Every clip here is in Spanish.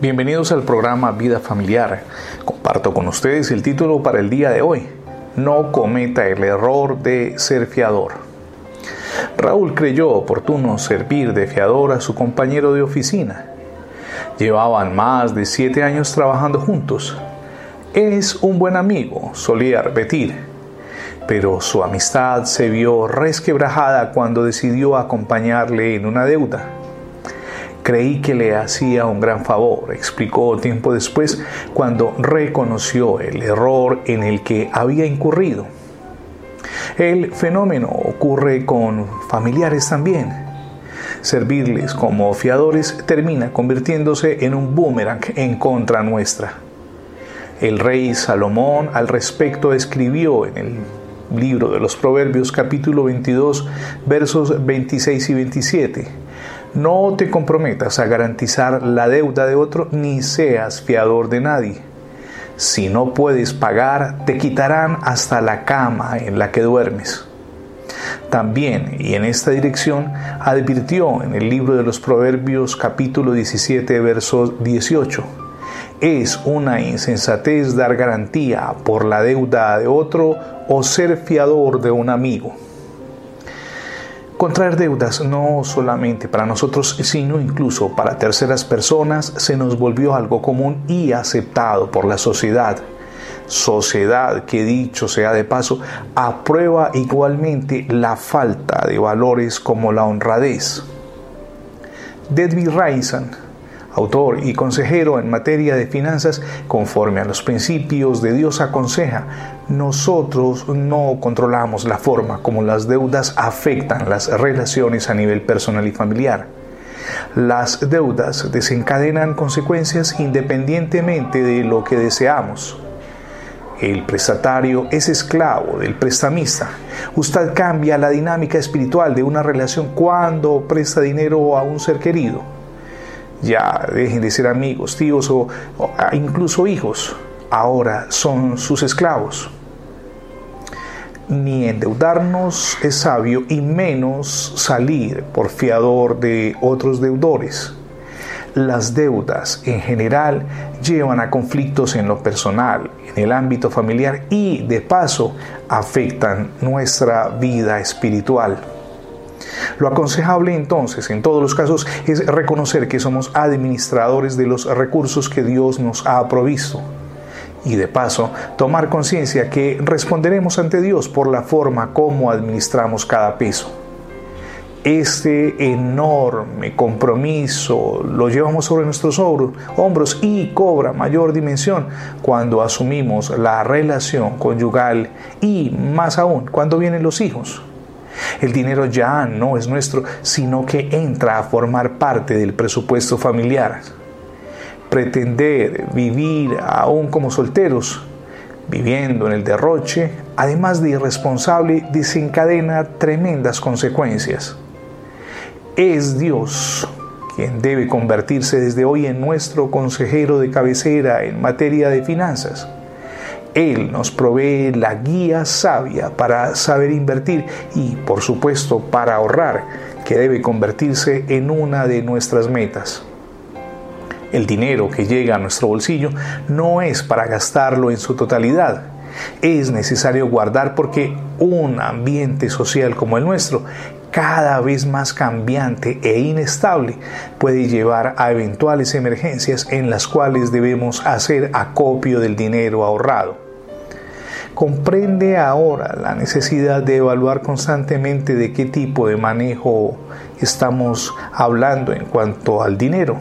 Bienvenidos al programa Vida Familiar. Comparto con ustedes el título para el día de hoy. No cometa el error de ser fiador. Raúl creyó oportuno servir de fiador a su compañero de oficina. Llevaban más de siete años trabajando juntos. Es un buen amigo, solía repetir, pero su amistad se vio resquebrajada cuando decidió acompañarle en una deuda. Creí que le hacía un gran favor, explicó tiempo después cuando reconoció el error en el que había incurrido. El fenómeno ocurre con familiares también. Servirles como fiadores termina convirtiéndose en un boomerang en contra nuestra. El rey Salomón al respecto escribió en el libro de los Proverbios capítulo 22 versos 26 y 27 no te comprometas a garantizar la deuda de otro ni seas fiador de nadie. Si no puedes pagar, te quitarán hasta la cama en la que duermes. También, y en esta dirección, advirtió en el libro de los Proverbios capítulo 17, verso 18. Es una insensatez dar garantía por la deuda de otro o ser fiador de un amigo. Contraer deudas no solamente para nosotros, sino incluso para terceras personas se nos volvió algo común y aceptado por la sociedad. Sociedad que dicho sea de paso, aprueba igualmente la falta de valores como la honradez. Debbie autor y consejero en materia de finanzas, conforme a los principios de Dios aconseja, nosotros no controlamos la forma como las deudas afectan las relaciones a nivel personal y familiar. Las deudas desencadenan consecuencias independientemente de lo que deseamos. El prestatario es esclavo del prestamista. Usted cambia la dinámica espiritual de una relación cuando presta dinero a un ser querido ya dejen de ser amigos, tíos o, incluso hijos, ahora son sus esclavos. Ni endeudarnos es sabio y menos salir por fiador de otros deudores. Las deudas en general llevan a conflictos en lo personal, en el ámbito familiar y de paso afectan nuestra vida espiritual. Lo aconsejable entonces, en todos los casos, es reconocer que somos administradores de los recursos que Dios nos ha provisto. Y de paso, tomar conciencia que responderemos ante Dios por la forma como administramos cada peso. Este enorme compromiso lo llevamos sobre nuestros hombros y cobra mayor dimensión cuando asumimos la relación conyugal y más aún cuando vienen los hijos. El dinero ya no es nuestro, sino que entra a formar parte del presupuesto familiar. Pretender vivir aún como solteros, viviendo en el derroche, además de irresponsable, desencadena tremendas consecuencias. Es Dios quien debe convertirse desde hoy en nuestro consejero de cabecera en materia de finanzas él nos provee la guía sabia para saber invertir y, por supuesto, para ahorrar, que debe convertirse en una de nuestras metas. El dinero que llega a nuestro bolsillo no es para gastarlo en su totalidad. Es necesario guardar porque un ambiente social como el nuestro, cada vez más cambiante e inestable, puede llevar a eventuales emergencias en las cuales debemos hacer acopio del dinero ahorrado comprende ahora la necesidad de evaluar constantemente de qué tipo de manejo estamos hablando en cuanto al dinero.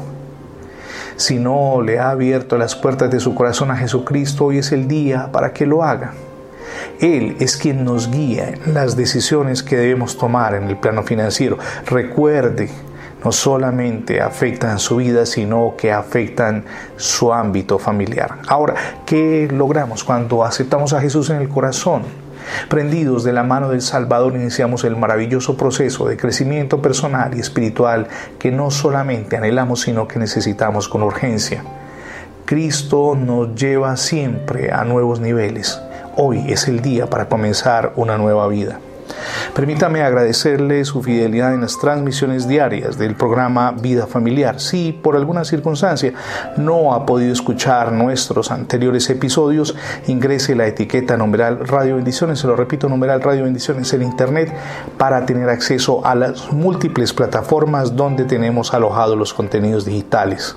Si no le ha abierto las puertas de su corazón a Jesucristo, hoy es el día para que lo haga. Él es quien nos guía en las decisiones que debemos tomar en el plano financiero. Recuerde, no solamente afectan su vida, sino que afectan su ámbito familiar. Ahora, ¿qué logramos cuando aceptamos a Jesús en el corazón? Prendidos de la mano del Salvador iniciamos el maravilloso proceso de crecimiento personal y espiritual que no solamente anhelamos, sino que necesitamos con urgencia. Cristo nos lleva siempre a nuevos niveles. Hoy es el día para comenzar una nueva vida. Permítame agradecerle su fidelidad en las transmisiones diarias del programa Vida Familiar. Si por alguna circunstancia no ha podido escuchar nuestros anteriores episodios, ingrese la etiqueta numeral Radio Bendiciones, se lo repito, numeral Radio Bendiciones en Internet para tener acceso a las múltiples plataformas donde tenemos alojados los contenidos digitales.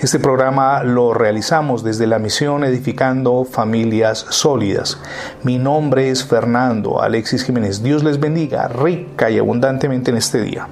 Este programa lo realizamos desde la misión Edificando Familias Sólidas. Mi nombre es Fernando Alexis Jiménez. Dios les bendiga rica y abundantemente en este día.